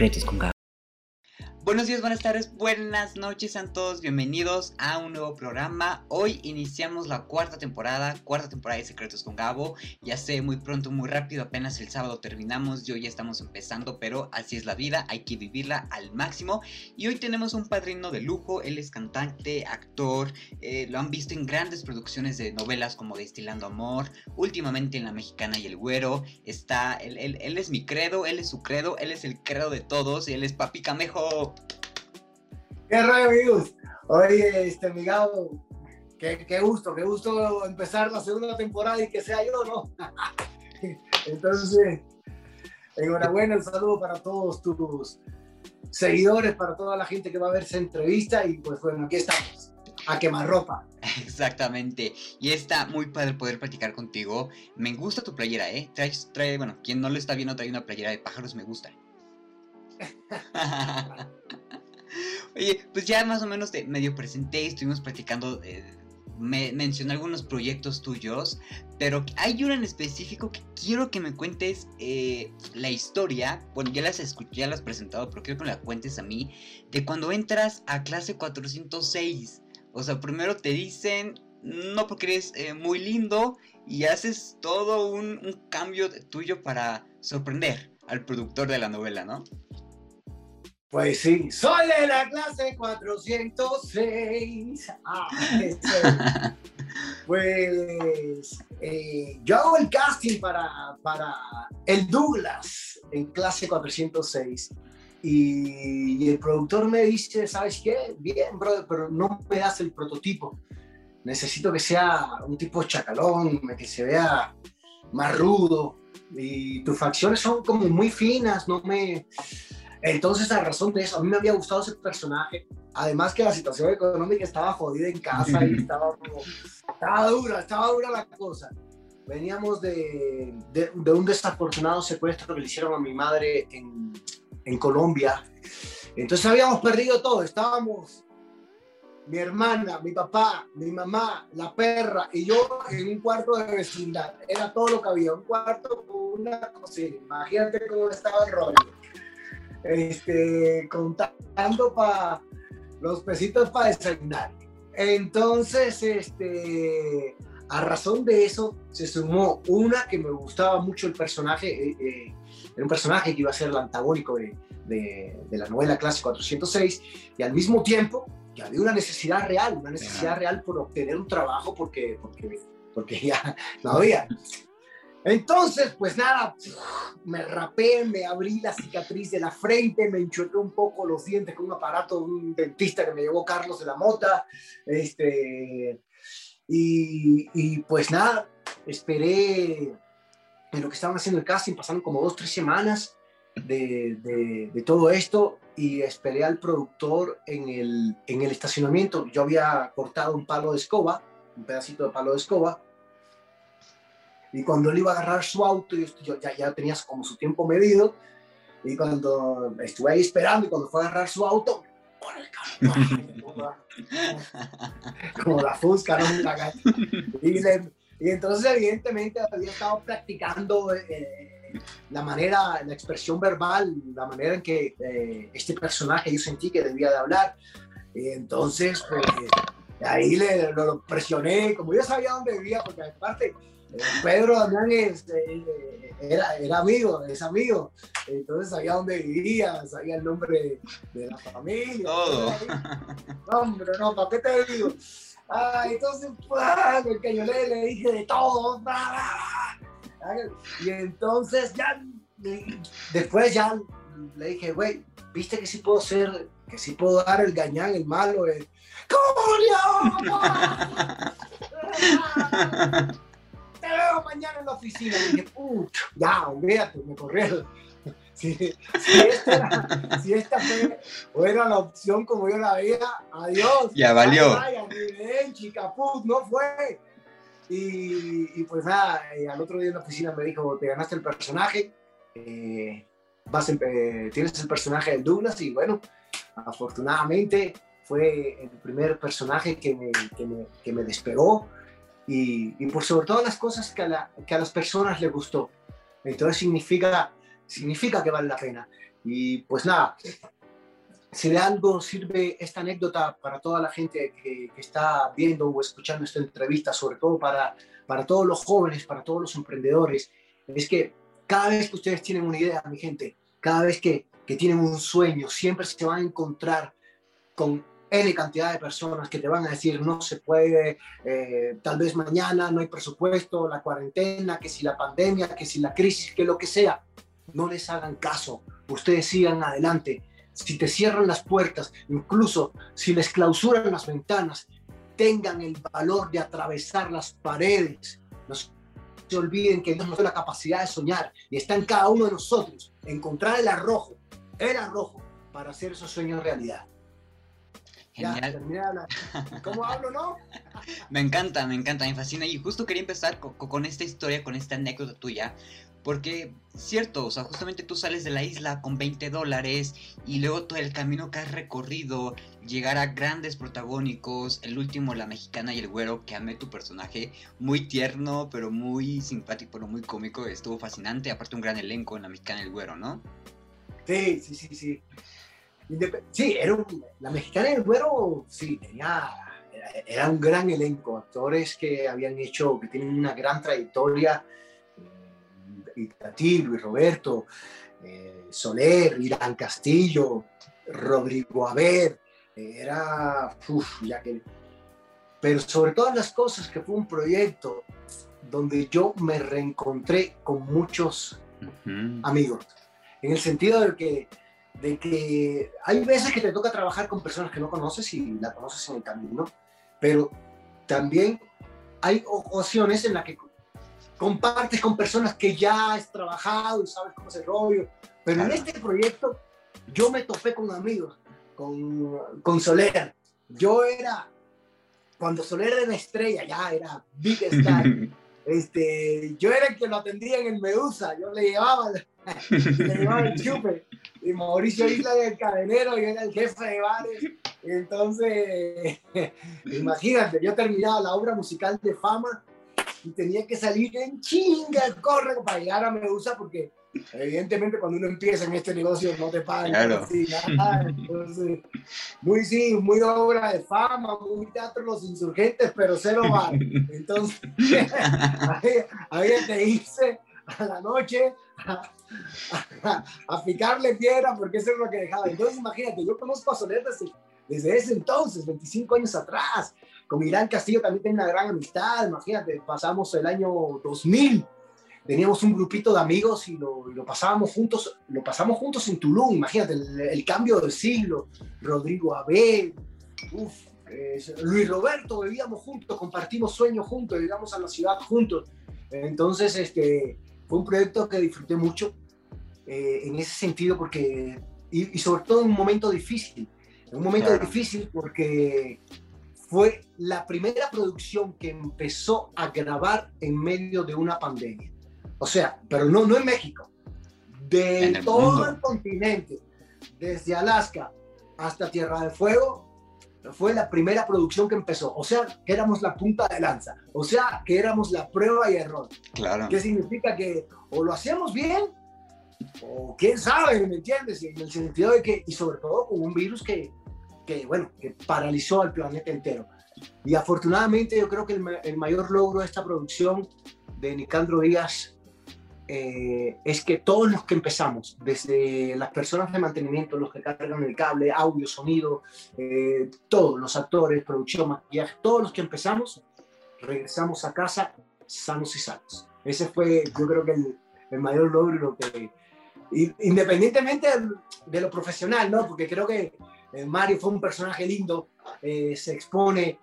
Secretos con Gabo. Buenos días, buenas tardes, buenas noches a todos, bienvenidos a un nuevo programa. Hoy iniciamos la cuarta temporada, cuarta temporada de Secretos con Gabo. Ya sé, muy pronto, muy rápido, apenas el sábado terminamos y hoy ya estamos empezando, pero así es la vida, hay que vivirla al máximo. Y hoy tenemos un padrino de lujo, él es cantante, actor, eh, lo han visto en grandes producciones de novelas como Destilando Amor, últimamente en La Mexicana y el Güero. Está, él, él, él es mi credo, él es su credo, él es el credo de todos y él es Papi Camejo. ¿Qué rollo, amigos? Oye, este, mi Gabo, qué, qué, gusto, qué gusto empezar la segunda temporada y que sea yo, ¿no? Entonces, enhorabuena, un saludo para todos tus seguidores, para toda la gente que va a ver esa entrevista y pues bueno, aquí estamos, a quemar ropa. Exactamente, y está muy padre poder platicar contigo. Me gusta tu playera, ¿eh? Trae, trae, bueno, quien no lo está viendo trae una playera de pájaros, me gusta. Oye, pues ya más o menos te medio presenté, estuvimos platicando, eh, me mencioné algunos proyectos tuyos, pero hay uno en específico que quiero que me cuentes eh, la historia, bueno, ya las escuché, ya las presentado, pero quiero que me la cuentes a mí, de cuando entras a clase 406. O sea, primero te dicen, no porque eres eh, muy lindo, y haces todo un cambio tuyo para sorprender al productor de la novela, ¿no? Pues sí, soy de la clase 406. Ah, este, pues eh, yo hago el casting para, para el Douglas en clase 406. Y, y, el productor me dice, ¿sabes qué? Bien, brother, pero no me das el prototipo. Necesito que sea un tipo chacalón, que se vea más rudo. Y tus facciones son como muy finas, no me entonces, a razón de eso, a mí me había gustado ese personaje. Además que la situación económica estaba jodida en casa y estaba, como, estaba dura, estaba dura la cosa. Veníamos de, de, de, un desafortunado secuestro que le hicieron a mi madre en, en Colombia. Entonces habíamos perdido todo. Estábamos mi hermana, mi papá, mi mamá, la perra y yo en un cuarto de vecindad. Era todo lo que había, un cuarto con una cocina. Imagínate cómo estaba el rollo este, contando para los pesitos para desayunar. Entonces, este, a razón de eso, se sumó una que me gustaba mucho el personaje, eh, eh, era un personaje que iba a ser el antagónico de, de, de, la novela Clase 406, y al mismo tiempo que había una necesidad real, una necesidad real por obtener un trabajo porque, porque, porque ya no había. Entonces, pues nada, me rapé, me abrí la cicatriz de la frente, me enchuequé un poco los dientes con un aparato de un dentista que me llevó Carlos de la Mota. Este, y, y pues nada, esperé en lo que estaban haciendo el casting, pasaron como dos, tres semanas de, de, de todo esto y esperé al productor en el, en el estacionamiento. Yo había cortado un palo de escoba, un pedacito de palo de escoba y cuando él iba a agarrar su auto, yo, yo ya, ya tenía como su tiempo medido. Y cuando estuve ahí esperando y cuando fue a agarrar su auto, por el carro, como la fusca, ¿no? Y, le, y, entonces, evidentemente, había estado practicando eh, la manera, la expresión verbal, la manera en que eh, este personaje yo sentí que debía de hablar. Y entonces, pues, ahí le, lo, lo presioné, como yo sabía dónde vivía, porque aparte Pedro Damián es, eh, era, era, amigo, es amigo, entonces sabía dónde vivía, sabía el nombre de, de la familia. Todo. No, hombre, no, ¿para qué te digo? Ah, entonces, ¡ah! el cañolé le dije de todo. Y entonces ya, después ya le dije, güey, viste que sí puedo ser, que sí puedo dar el gañán, el malo. El... ¡Julio! te veo mañana en la oficina. Y dije, pucha, ya, olvídate, me corrieron. Si, si, esta era, si esta fue, o era la opción como yo la veía, adiós. Ya valió. Vaya, bien, chica, put, no fue. Y, y, pues nada, eh, al otro día en la oficina me dijo, te ganaste el personaje, eh, vas eh, tienes el personaje del Douglas y bueno, afortunadamente fue el primer personaje que me, que me, que me despegó y, y, por sobre todas las cosas que a, la, que a las personas les gustó. Entonces significa, significa que vale la pena. Y pues nada, si de algo sirve esta anécdota para toda la gente que, que, está viendo o escuchando esta entrevista, sobre todo para, para todos los jóvenes, para todos los emprendedores, es que cada vez que ustedes tienen una idea, mi gente, cada vez que, que tienen un sueño, siempre se van a encontrar con N cantidad de personas que te van a decir no se puede, eh, tal vez mañana no hay presupuesto, la cuarentena, que si la pandemia, que si la crisis, que lo que sea. No les hagan caso, ustedes sigan adelante si te cierran las puertas, incluso si les clausuran las ventanas, tengan el valor de atravesar las paredes. No se olviden que Dios nos da la capacidad de soñar y está en cada uno de nosotros encontrar el arrojo, el arrojo para hacer esos sueños realidad. Genial. ¿Cómo hablo, no? me encanta, me encanta, me fascina. Y justo quería empezar con, con, esta historia, con esta anécdota tuya, porque, cierto, o sea, justamente tú sales de la isla con 20 dólares y luego todo el camino que has recorrido, llegar a grandes protagónicos, el último, la mexicana y el güero, que amé tu personaje, muy tierno, pero muy simpático, pero muy cómico, estuvo fascinante, aparte un gran elenco en la mexicana y el güero, ¿no? Sí, sí, sí, sí. Sí, era la mexicana y el güero, sí, tenía, era, era un gran elenco, actores que habían hecho, que tienen una gran trayectoria Itatí, Luis Roberto, eh, Soler, Irán Castillo, Rodrigo Aber, era, ya que, pero sobre todas las cosas que fue un proyecto donde yo me reencontré con muchos amigos, en el sentido de que, de que hay veces que te toca trabajar con personas que no conoces y la conoces en el camino, pero también hay ocasiones en las que compartes con personas que ya has trabajado y sabes cómo es el rollo. Pero en este proyecto yo me topé con amigos, con, con Soler. Yo era, cuando Soler era estrella, ya era Big Star. este, yo era el que lo atendía en el Medusa, yo le llevaba, le llevaba el chupe. Y Mauricio Isla era el cadenero, yo era el jefe de bares. Entonces, imagínate, yo terminaba la obra musical de fama y tenía que salir en chinga, corre para llegar a Medusa porque evidentemente cuando uno empieza en este negocio no te pagan claro. Entonces, muy sí, muy obra de fama, muy teatro los insurgentes, pero cero bar. Entonces, había, que irse a la noche a, a, picarle piedra porque eso es lo que dejaba. Entonces, imagínate, yo conozco a Soler desde, desde ese entonces, 25 años atrás. Con Irán Castillo también tengo una gran amistad, imagínate, pasamos el año 2000, teníamos un grupito de amigos y lo, lo pasábamos juntos, lo pasamos juntos en Tulum, imagínate, el, cambio del siglo, Rodrigo Abel, Luis Roberto, vivíamos juntos, compartimos sueños juntos, llegamos a la ciudad juntos, entonces este, fue un proyecto que disfruté mucho eh, en ese sentido porque, y, y, sobre todo en un momento difícil, en un momento claro. difícil porque fue la primera producción que empezó a grabar en medio de una pandemia. O sea, pero no, no en México, de todo mundo. el continente, desde Alaska hasta Tierra del Fuego, fue la primera producción que empezó. O sea, que éramos la punta de lanza. O sea, que éramos la prueba y error. Claro. ¿Qué significa que o lo hacíamos bien o quién sabe, ¿me entiendes? En el sentido de que, y sobre todo con un virus que, que, bueno, que paralizó al planeta entero. Y afortunadamente yo creo que el, el mayor logro de esta producción de Nicandro Díaz eh, es que todos los que empezamos, desde las personas de mantenimiento, los que cargan el cable, audio, sonido, eh, todos los actores, producción, maquillaje, todos los que empezamos, regresamos a casa sanos y sanos. Ese fue, yo creo que el, mayor logro que, independientemente de lo profesional, ¿no? Porque creo que eh, Mario fue un personaje lindo, se expone,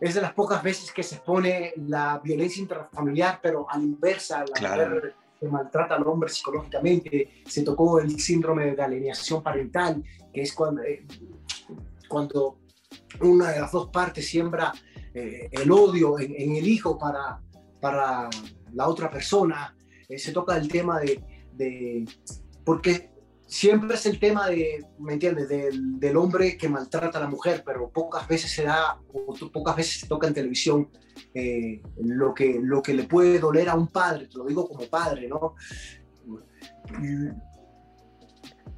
es de las pocas veces que se expone la violencia intrafamiliar, pero a la inversa, la Claro. mujer que maltrata al hombre psicológicamente, se tocó el síndrome de alienación parental, que es cuando, eh, cuando una de las dos partes siembra eh, el odio en, en el hijo para, para la otra persona, Eh, se toca el tema de, de porque siempre es el tema de, ¿me entiendes?, del, hombre que maltrata a la mujer, pero pocas veces se da, o pocas veces se toca en televisión eh, lo, que, lo que le puede doler a un padre, te lo digo como padre, ¿no?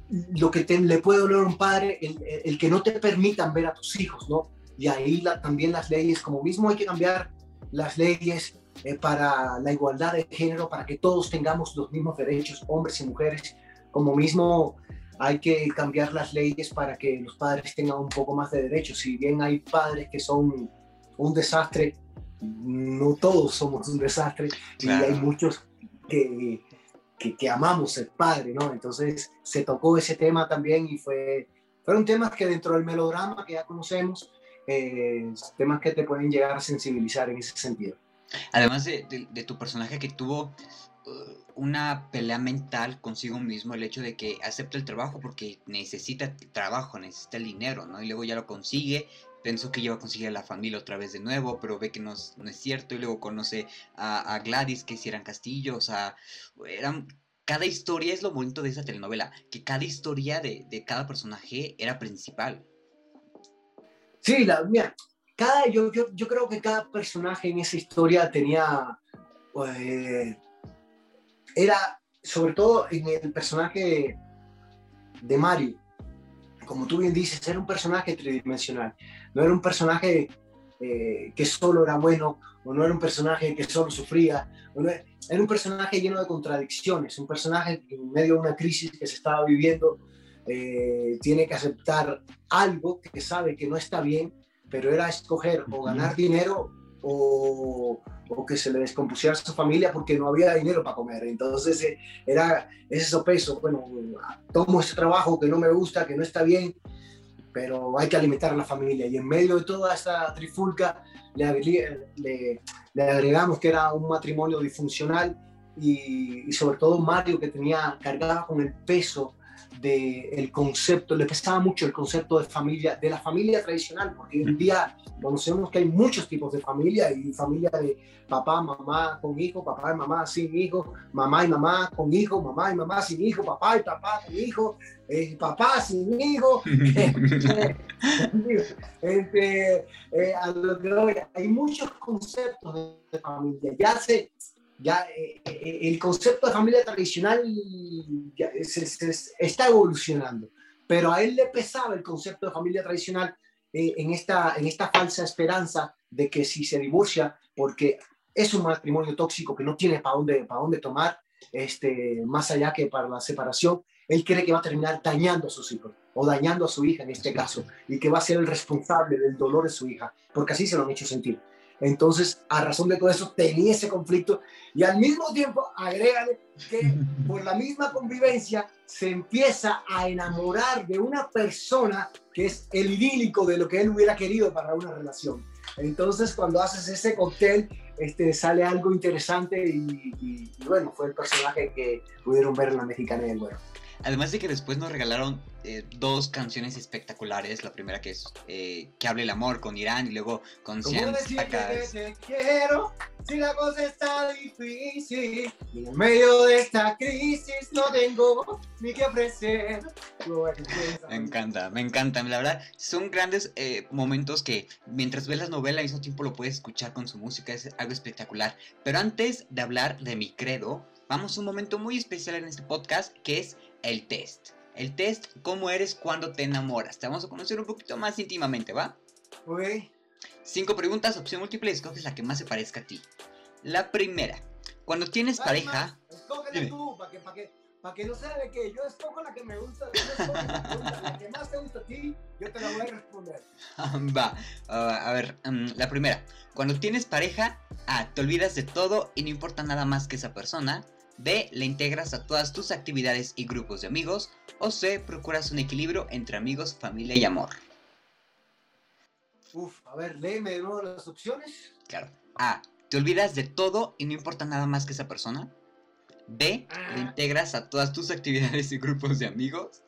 lo que le puede doler a un padre, el, el, que no te permitan ver a tus hijos, ¿no? Y ahí también las leyes, como mismo hay que cambiar las leyes eh, para la igualdad de género, para que todos tengamos los mismos derechos, hombres y mujeres, como mismo hay que cambiar las leyes para que los padres tengan un poco más de derechos. Si bien hay padres que son un desastre, no todos somos un desastre y hay muchos que que, amamos ser padre, ¿no? Entonces se tocó ese tema también y fue, fueron temas que dentro del melodrama que ya conocemos, eh, temas que te pueden llegar a sensibilizar en ese sentido. Además de, de, tu personaje que tuvo una pelea mental consigo mismo, el hecho de que acepta el trabajo porque necesita trabajo, necesita el dinero, ¿no? Y luego ya lo consigue pensó que iba a conseguir a la familia otra vez de nuevo, pero ve que no, es cierto y luego conoce a, Gladys que hicieran castillos, o sea, eran, cada historia es lo bonito de esa telenovela, que cada historia de, cada personaje era principal. Sí, la, mira, cada, yo, yo, creo que cada personaje en esa historia tenía, pues, era, sobre todo en el personaje de Mario, como tú bien dices, era un personaje tridimensional. No era un personaje eh, que solo era bueno, o no era un personaje que solo sufría. era un personaje lleno de contradicciones, un personaje que en medio de una crisis que se estaba viviendo eh, tiene que aceptar algo que sabe que no está bien, pero era escoger o ganar dinero o, o, que se le descompusiera a su familia porque no había dinero para comer. Entonces eh, era ese sopeso, bueno, tomo ese trabajo que no me gusta, que no está bien, pero hay que alimentar a la familia. Y en medio de toda esta trifulca le, le, le agregamos que era un matrimonio disfuncional y, y, sobre todo Mario que tenía cargaba con el peso del concepto, le pesaba mucho el concepto de familia, de la familia tradicional, porque hoy en día conocemos que hay muchos tipos de familia y familia de papá, mamá con hijo, papá y mamá sin hijo, mamá y mamá con hijo, mamá y mamá sin hijo, papá y papá con hijo, eh, papá sin hijo. Este, eh, hay muchos conceptos de familia. Ya se, ya eh, eh, el concepto de familia tradicional ya está evolucionando, pero a él le pesaba el concepto de familia tradicional eh, en, esta, en esta falsa esperanza de que si se divorcia, porque es un matrimonio tóxico que no tiene para dónde, para dónde tomar, este, más allá que para la separación, él cree que va a terminar dañando a sus hijos o dañando a su hija en este caso, y que va a ser el responsable del dolor de su hija, porque así se lo han hecho sentir. Entonces, a razón de todo eso, tenía ese conflicto y al mismo tiempo, agrégale que por la misma convivencia se empieza a enamorar de una persona que es el idílico de lo que él hubiera querido para una relación. Entonces, cuando haces ese cóctel, este, sale algo interesante y, bueno, fue el personaje que pudieron ver en la mexicana del bueno. Además de que después nos regalaron eh, dos canciones espectaculares. La primera que es eh, Que hable el amor con Irán y luego con te quiero si la cosa está difícil y en medio de esta crisis no tengo ni que ofrecer. Me encanta, me encanta. La verdad, son grandes eh, momentos que mientras ves la novela al mismo tiempo lo puedes escuchar con su música. Es algo espectacular. Pero antes de hablar de mi credo, vamos a un momento muy especial en este podcast que es el test. El test, cómo eres cuando te enamoras. Te vamos a conocer un poquito más íntimamente, ¿va? Ok. Cinco preguntas, opción múltiple, escoges la que más se parezca a ti. La primera, cuando tienes pareja... Escógela tú, para que, que, que, no sea de que yo escojo la que me gusta, yo la, la que más te gusta a ti, yo te la voy a responder. Va, a ver, um, la primera, cuando tienes pareja, ah, te olvidas de todo y no importa nada más que esa persona. B. Le integras a todas tus actividades y grupos de amigos. O C. Procuras un equilibrio entre amigos, familia y amor. Uf, a ver, léeme de nuevo las opciones. Claro. A. Te olvidas de todo y no importa nada más que esa persona. B. Ah. integras a todas tus actividades y grupos de amigos.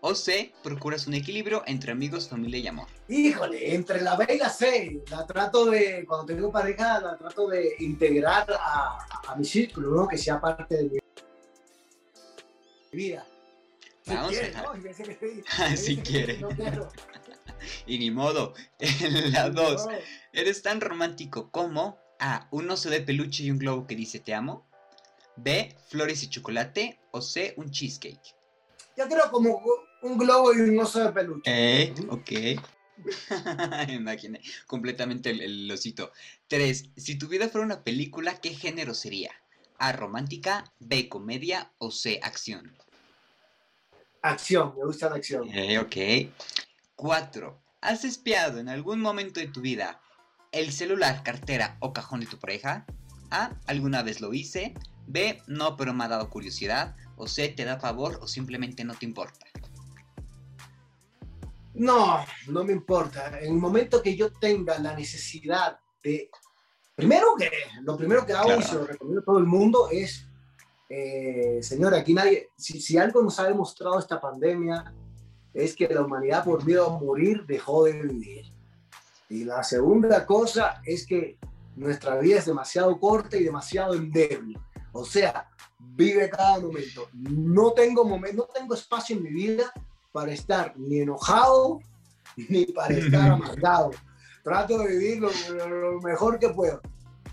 O C, procuras un equilibrio entre amigos, familia y amor. Híjole, entre la B y la C, la trato de, cuando tengo pareja, la trato de integrar a, mi círculo, ¿no? Que sea parte de mi vida. Si Vamos a si quiere. y ni modo. La 2, eres tan romántico como A, un oso de peluche y un globo que dice te amo. B, flores y chocolate. O C, un cheesecake. yo quiero como un globo y un oso de peluche. Eh, ok. Imaginé completamente el, el, osito. Tres, si tu vida fuera una película, ¿qué género sería? A, romántica, B, comedia o C, acción. Acción, me gusta la acción. Eh, ok. Cuatro, ¿has espiado en algún momento de tu vida el celular, cartera o cajón de tu pareja? A, alguna vez lo hice. B, no, pero me ha dado curiosidad. O C, te da favor o simplemente no te importa. No, no me importa. En el momento que yo tenga la necesidad de... Primero que, lo primero que hago claro. y se lo recomiendo a todo el mundo es, eh, señor, aquí nadie, si, si, algo nos ha demostrado esta pandemia, es que la humanidad por miedo a morir dejó de vivir. Y la segunda cosa es que nuestra vida es demasiado corta y demasiado endeble. O sea, vive cada momento. No tengo, momento, no tengo espacio en mi vida para estar ni enojado ni para estar amargado. Trato de vivir lo, lo, mejor que puedo.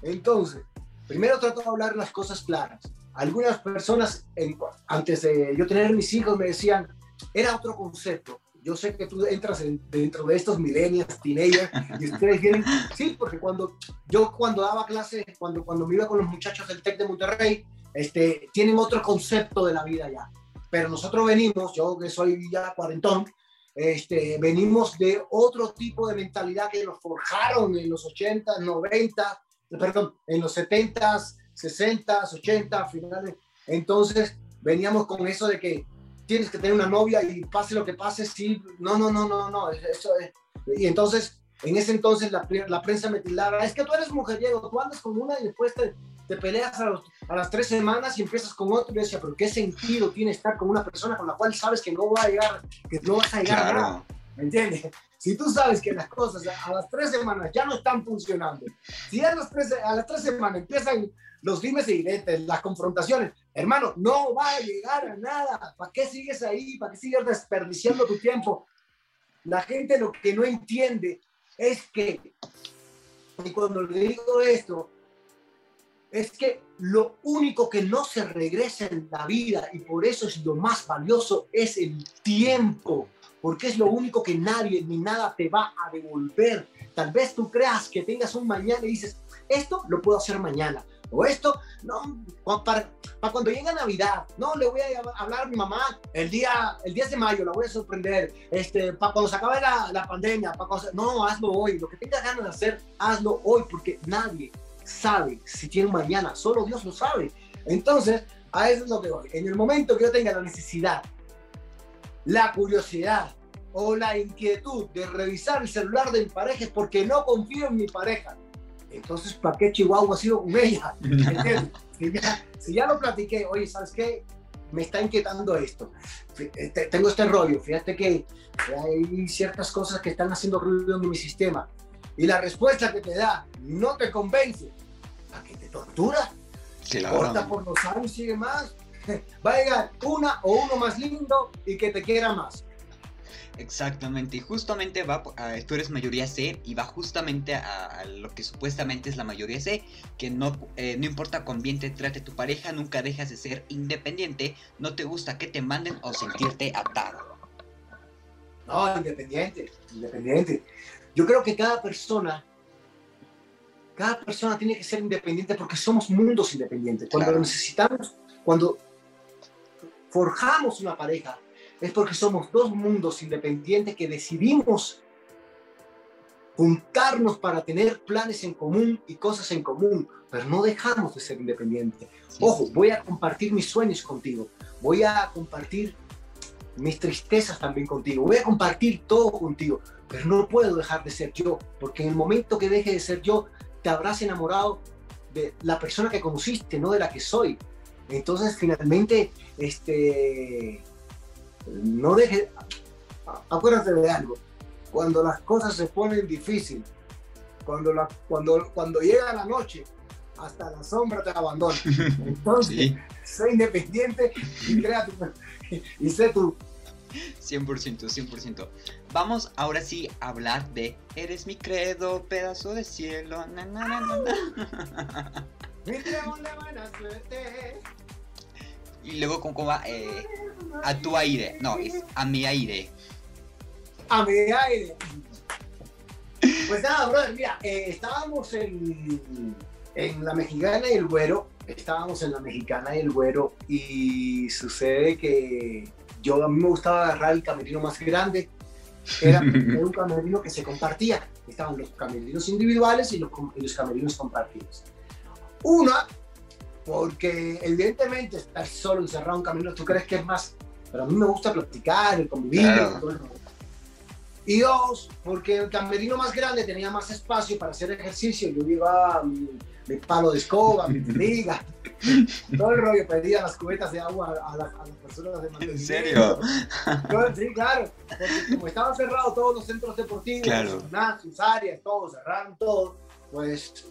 Entonces, primero trato de hablar las cosas claras. Algunas personas, en, antes de yo tener mis hijos, me decían, era otro concepto. Yo sé que tú entras en, dentro de estos millennials, teenagers, y ustedes vienen, sí, porque cuando yo cuando daba clases, cuando, cuando me iba con los muchachos del TEC de Monterrey, este, tienen otro concepto de la vida ya pero nosotros venimos, yo que soy ya cuarentón, este, venimos de otro tipo de mentalidad que nos forjaron en los 80, 90, perdón, en los 70, 60, 80, finales. Entonces, veníamos con eso de que tienes que tener una novia y pase lo que pase, sí, no, no, no, no, no, eso es. Y entonces, en ese entonces la, la prensa me tildaba, es que tú eres mujeriego, tú andas con una y después te, te peleas a, los, a, las tres semanas y empiezas con otro y decía, pero ¿qué sentido tiene estar con una persona con la cual sabes que no va a llegar, que no vas a llegar claro. a nada? ¿Me entiendes? Si tú sabes que las cosas a las tres semanas ya no están funcionando, si a las tres, a las tres semanas empiezan los dimes y diretes, las confrontaciones, hermano, no va a llegar a nada. ¿Para qué sigues ahí? ¿Para qué sigues desperdiciando tu tiempo? La gente lo que no entiende es que, y cuando le digo esto, es que lo único que no se regresa en la vida y por eso es lo más valioso es el tiempo, porque es lo único que nadie ni nada te va a devolver. Tal vez tú creas que tengas un mañana y dices, esto lo puedo hacer mañana. O esto, no, para, cuando llegue Navidad, no, le voy a hablar a mi mamá el día, el 10 de mayo, la voy a sorprender, este, para cuando se acabe la, la pandemia, para cuando, no, hazlo hoy, lo que tengas ganas de hacer, hazlo hoy, porque nadie sabe si tiene mañana, solo Dios lo sabe. Entonces, a eso es lo que voy. En el momento que yo tenga la necesidad, la curiosidad o la inquietud de revisar el celular de mi pareja es porque no confío en mi pareja. Entonces, ¿para qué Chihuahua ha sido con ella? si, ya, si ya lo platiqué, oye, ¿sabes qué? Me está inquietando esto. Tengo este rollo. Fíjate que hay ciertas cosas que están haciendo ruido en mi sistema y la respuesta que te da no te convence, ¿a que te tortura? Claro. Corta por los años sigue más. Va a llegar una o uno más lindo y que te quiera más. Exactamente, y justamente va, a, tú eres mayoría C y va justamente a, a, lo que supuestamente es la mayoría C, que no, eh, no importa con bien te trate tu pareja, nunca dejas de ser independiente, no te gusta que te manden o sentirte atado. No, independiente, independiente. Yo creo que cada persona, cada persona tiene que ser independiente porque somos mundos independientes. Cuando claro. necesitamos, cuando forjamos una pareja, es porque somos dos mundos independientes que decidimos juntarnos para tener planes en común y cosas en común, pero no dejamos de ser independientes. Sí, Ojo, sí. voy a compartir mis sueños contigo, voy a compartir mis tristezas también contigo, voy a compartir todo contigo, pero no puedo dejar de ser yo, porque en el momento que deje de ser yo, te habrás enamorado de la persona que conociste, no de la que soy. Entonces, finalmente, este, no deje, acuérdate de algo, cuando las cosas se ponen difíciles, cuando, la, cuando, cuando llega la noche, hasta la sombra te abandona. Entonces, sí. sé independiente y crea tu, y sé tú. 100%, 100%. Vamos ahora sí a hablar de Eres mi credo, pedazo de cielo. Na, na, na, buena suerte. Y luego, ¿cómo, va? Eh, a tu aire. No, es a mi aire. A mi aire. Pues nada, brother, mira, eh, estábamos en, en la mexicana y el güero. Estábamos en la mexicana y el güero. Y sucede que yo a mí me gustaba agarrar el camerino más grande. Era, un camerino que se compartía. Estaban los camerinos individuales y los, y los camerinos compartidos. Una, porque evidentemente estar solo encerrado en un camino, tú crees que es más, pero a mí me gusta platicar, el convivir, Y dos, porque el camerino más grande tenía más espacio para hacer ejercicio. Yo llevaba mi, palo de escoba, mi liga, todo el rollo, pedía las cubetas de agua a, las personas de mantenimiento. ¿En serio? sí, claro. Porque como estaban cerrados todos los centros deportivos, claro. sus áreas, todo, cerraron todo, pues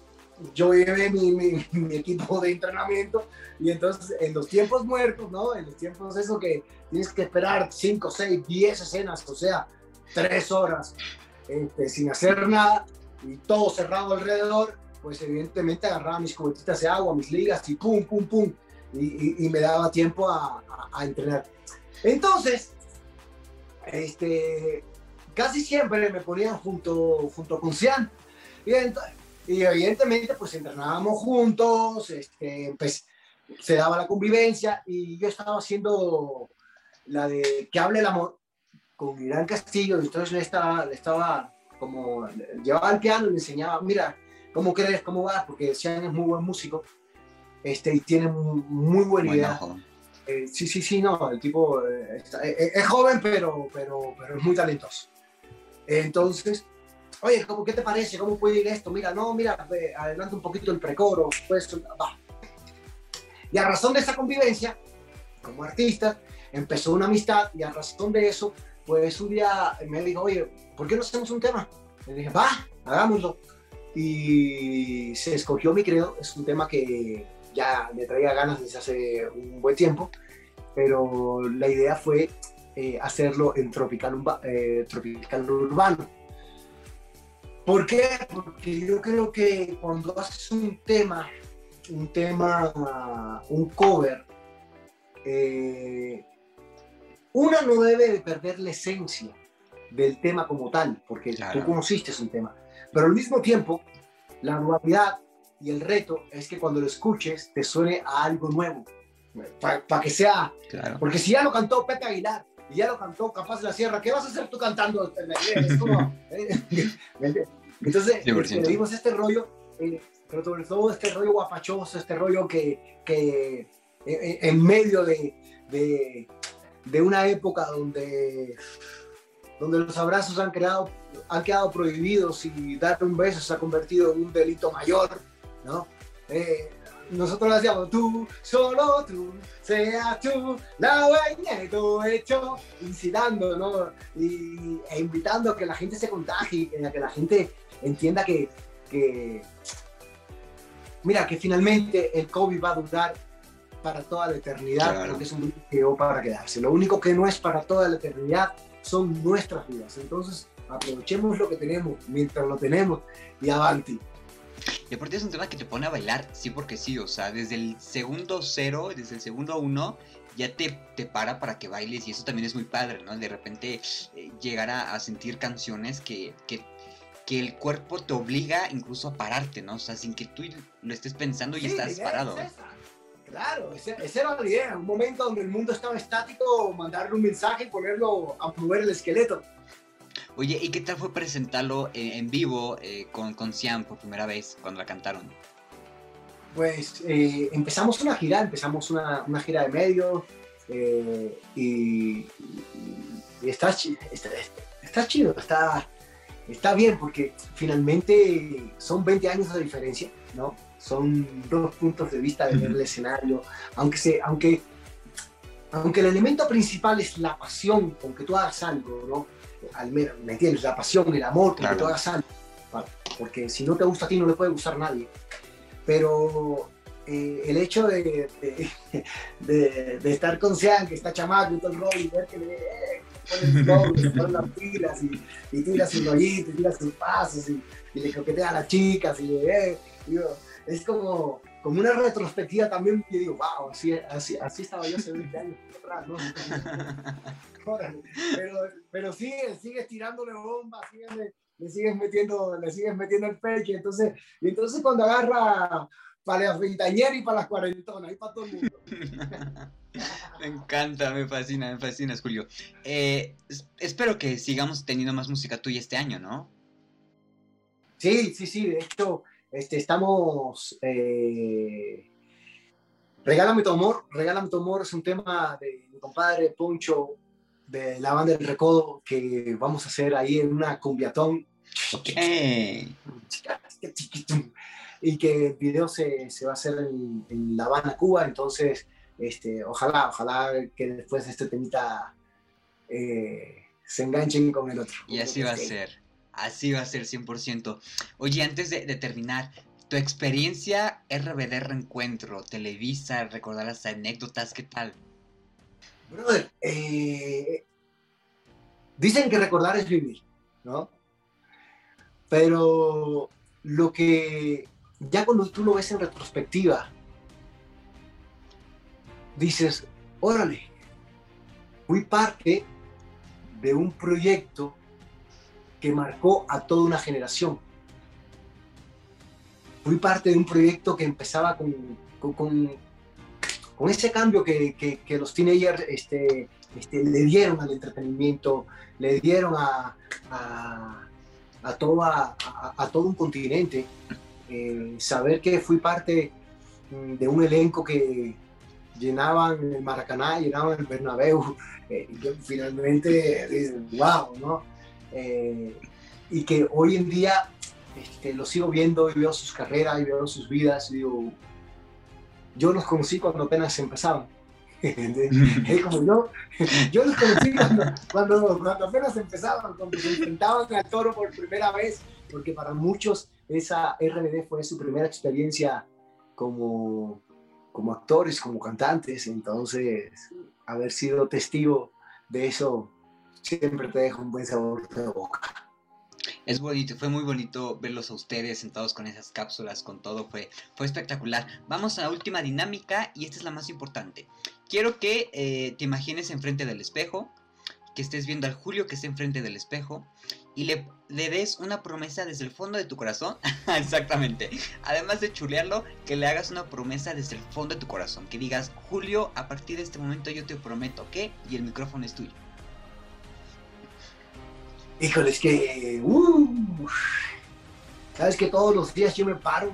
yo llevé mi, mi, equipo de entrenamiento y entonces en los tiempos muertos, ¿no? En los tiempos eso que tienes que esperar 5, 6, 10 escenas, o sea, 3 horas este, sin hacer nada y todo cerrado alrededor, pues evidentemente agarraba mis cubetitas de agua, mis ligas y pum, pum, pum, y, y, me daba tiempo a, a, entrenar. Entonces, este, casi siempre me ponían junto, junto con Cian. Y y evidentemente, pues entrenábamos juntos, este, pues se daba la convivencia y yo estaba haciendo la de que hable el amor con Irán Castillo, entonces le estaba, le estaba como, llevaba el piano y le enseñaba, mira, ¿cómo crees? ¿Cómo vas? Porque decían es muy buen músico este, y tiene muy, buena idea. Eh, sí, sí, sí, no, el tipo eh, eh, es, joven, pero, pero, pero es muy talentoso. Entonces, oye, ¿cómo, ¿qué te parece? ¿Cómo puede ir esto? Mira, no, mira, adelante un poquito el precoro, pues, va. Y a razón de esa convivencia, como artista, empezó una amistad y a razón de eso, pues un día me dijo, oye, ¿por qué no hacemos un tema? Le dije, va, hagámoslo. Y se escogió mi credo, es un tema que ya me traía ganas desde hace un buen tiempo, pero la idea fue eh, hacerlo en tropical, eh, tropical urbano ¿Por qué? Porque yo creo que cuando haces un tema, un tema, un cover, eh, una no debe de perder la esencia del tema como tal, porque tú conociste un tema. Pero al mismo tiempo, la novedad y el reto es que cuando lo escuches te suene a algo nuevo, para que sea, porque si ya lo cantó Pepe Aguilar, y ya lo cantó Capaz de la Sierra, ¿qué vas a hacer tú cantando? Es como, eh, Entonces, le este, dimos este rollo, eh, pero sobre todo este rollo guapachoso, este rollo que, que eh, en medio de, de, de, una época donde, donde los abrazos han, creado, han quedado prohibidos y dar un beso se ha convertido en un delito mayor, ¿no? nosotros lo hacíamos tú, solo tú, seas tú, la dueña de todo hecho, incitando, ¿no? Y, e invitando a que la gente se contagie, a que la gente entienda que, que, mira, que finalmente el COVID va a durar para toda la eternidad, porque es un virus que llegó para quedarse. Lo único que no es para toda la eternidad son nuestras vidas. Entonces, aprovechemos lo que tenemos mientras lo tenemos y avanti. Y aparte es un tema que te pone a bailar, sí porque sí, o sea, desde el segundo cero, desde el segundo uno, ya te, te para para que bailes y eso también es muy padre, ¿no? De repente eh, llegar a, sentir canciones que, que, que, el cuerpo te obliga incluso a pararte, ¿no? O sea, sin que tú lo estés pensando y estás parado. Claro, esa era la idea, un momento donde el mundo estaba estático, mandarle un mensaje y ponerlo a mover el esqueleto. Oye, ¿y qué tal fue presentarlo en, vivo eh, con, con Siam por primera vez cuando la cantaron? Pues eh, empezamos una gira, empezamos una, una gira de medios eh, y, está, está, está, chido, está, está bien porque finalmente son 20 años de diferencia, ¿no? Son dos puntos de vista de ver el escenario, aunque, se, aunque, aunque el elemento principal es la pasión con que tú hagas algo, ¿no? al menos, ¿me entiendes? La pasión, el amor, porque claro. hagas algo. Porque si no te gusta a ti, no le puede gustar a nadie. Pero eh, el hecho de, de, de, estar con Sean, que está chamaco y todo el rollo, y ver que le eh, ponen las pilas y, y tira sus rollitos, y tira sus pasos y, y le coquetea a las chicas, y, eh, es como, como una retrospectiva también, y digo, wow, así, así, así estaba yo hace 20 años atrás, ¿no? pero, pero sigue, sigue tirándole bombas, le, sigues metiendo, le sigues metiendo el pecho, entonces, y entonces cuando agarra para las veintañeras y para las cuarentonas, y para todo el mundo. me encanta, me fascina, me fascina, Julio. Eh, espero que sigamos teniendo más música tuya este año, ¿no? Sí, sí, sí, de hecho, este, estamos... Eh, Regálame tu amor, Regálame tu amor es un tema de mi compadre Poncho de la banda del Recodo que vamos a hacer ahí en una cumbiatón. Okay. Y que el video se, se va a hacer en, La Habana, Cuba, entonces este, ojalá, ojalá que después de este temita eh, se enganchen con el otro. Y así va a ser, así va a ser 100%. Oye, antes de, terminar, tu experiencia RBD Reencuentro, Televisa, recordar las anécdotas, ¿qué tal? Brother, eh, dicen que recordar es vivir, ¿no? Pero lo que ya cuando tú lo ves en retrospectiva, dices, órale, fui parte de un proyecto que marcó a toda una generación. Fui parte de un proyecto que empezaba con, con, ese cambio que, que, los teenagers este, este, le dieron al entretenimiento, le dieron a, a, a, todo un continente. Eh, saber que fui parte mm, de un elenco que llenaban el Maracaná, llenaban el Bernabéu, eh, finalmente, wow, ¿no? Eh, y que hoy en día este, lo sigo viendo y veo sus carreras y veo sus vidas y digo, yo los conocí cuando apenas empezaban. como yo, yo los conocí cuando, cuando, apenas empezaban, cuando se enfrentaban al toro por primera vez, porque para muchos esa RBD fue su primera experiencia como, como actores, como cantantes, entonces haber sido testigo de eso siempre te deja un buen sabor de boca. Es bonito, fue muy bonito verlos a ustedes sentados con esas cápsulas, con todo, fue, fue espectacular. Vamos a la última dinámica y esta es la más importante. Quiero que eh, te imagines enfrente del espejo, que estés viendo al Julio que esté enfrente del espejo y le, le des una promesa desde el fondo de tu corazón. Exactamente. Además de chulearlo, que le hagas una promesa desde el fondo de tu corazón. Que digas, Julio, a partir de este momento yo te prometo que, y el micrófono es tuyo. Híjole, es que. Uh, Sabes que todos los días yo me paro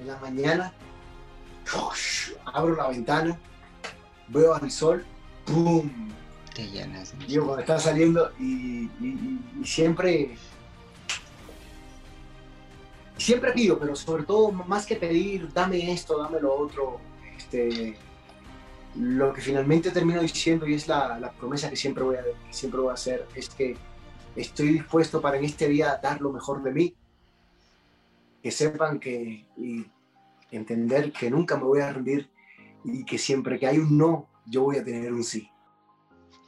en la mañana, abro la ventana, veo al sol, ¡pum! Te llenas. Digo, cuando está saliendo y, siempre. Siempre pido, pero sobre todo, más que pedir, dame esto, dame lo otro. Este, lo que finalmente termino diciendo, y es la, promesa que siempre voy, a, siempre voy a hacer, es que estoy dispuesto para en este día dar lo mejor de mí. Que sepan que y entender que nunca me voy a rendir y que siempre que hay un no, yo voy a tener un sí.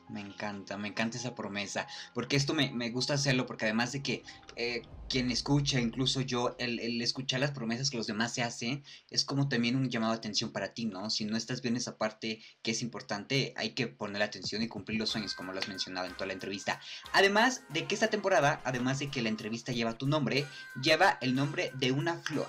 Me encanta, me encanta esa promesa, porque esto me, gusta hacerlo, porque además de que eh, quien escucha, incluso yo, el, el, escuchar las promesas que los demás se hacen, es como también un llamado de atención para ti, ¿no? Si no estás viendo esa parte que es importante, hay que poner atención y cumplir los sueños, como lo has mencionado en toda la entrevista. Además de que esta temporada, además de que la entrevista lleva tu nombre, lleva el nombre de una flor.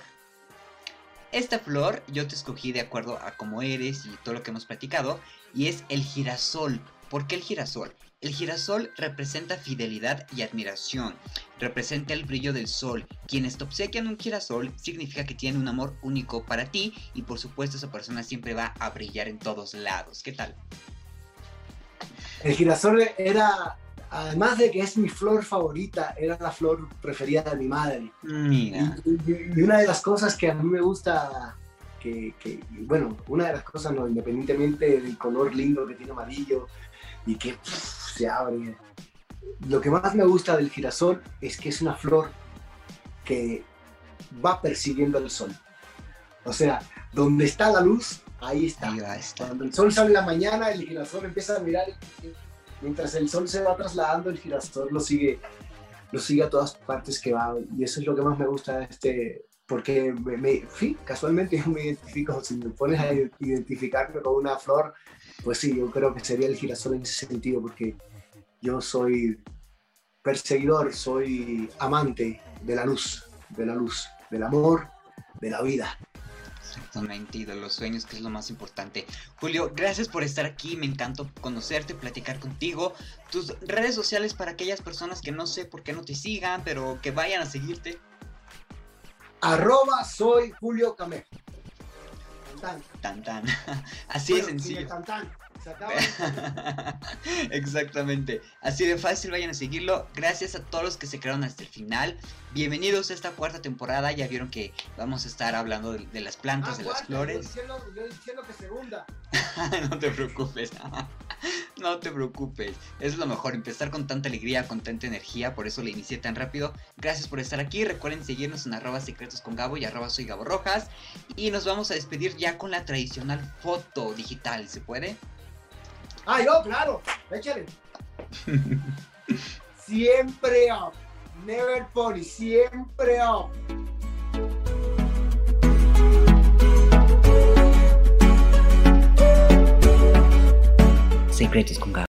Esta flor yo te escogí de acuerdo a cómo eres y todo lo que hemos platicado, y es el girasol ¿Por qué el girasol? El girasol representa fidelidad y admiración, representa el brillo del sol. Quienes te obsequian un girasol significa que tienen un amor único para ti y por supuesto esa persona siempre va a brillar en todos lados. ¿Qué tal? El girasol era, además de que es mi flor favorita, era la flor preferida de mi madre. Mira. Y, una de las cosas que a mí me gusta que, bueno, una de las cosas, no, independientemente del color lindo que tiene amarillo, y que se abre. Lo que más me gusta del girasol es que es una flor que va persiguiendo el sol. O sea, donde está la luz, ahí está. Cuando el sol sale en la mañana, el girasol empieza a mirar. Mientras el sol se va trasladando, el girasol lo sigue, lo sigue a todas partes que va. Y eso es lo que más me gusta de este, porque me, casualmente yo me identifico, si me pones a identificarme con una flor, pues sí, yo creo que sería el girasol en ese sentido, porque yo soy perseguidor, soy amante de la luz, de la luz, del amor, de la vida. Exactamente, y de los sueños, que es lo más importante. Julio, gracias por estar aquí, me encantó conocerte, platicar contigo. Tus redes sociales para aquellas personas que no sé por qué no te sigan, pero que vayan a seguirte. Arroba soy Julio Camejo. Tan tan. Así de sencillo. Exactamente. Así de fácil, vayan a seguirlo. Gracias a todos los que se quedaron hasta el final. Bienvenidos a esta cuarta temporada. Ya vieron que vamos a estar hablando de, las plantas, ah, de las flores. Yo diciendo, que segunda. no te preocupes. No te preocupes. Es lo mejor, empezar con tanta alegría, con tanta energía. Por eso le inicié tan rápido. Gracias por estar aquí. Recuerden seguirnos en arroba secretos con Gabo y arroba soy Gabo Rojas. Y nos vamos a despedir ya con la tradicional foto digital. ¿Se puede? Ah, yo, claro. Échale. siempre up. Never pony. Siempre up. Secretos con Gabo.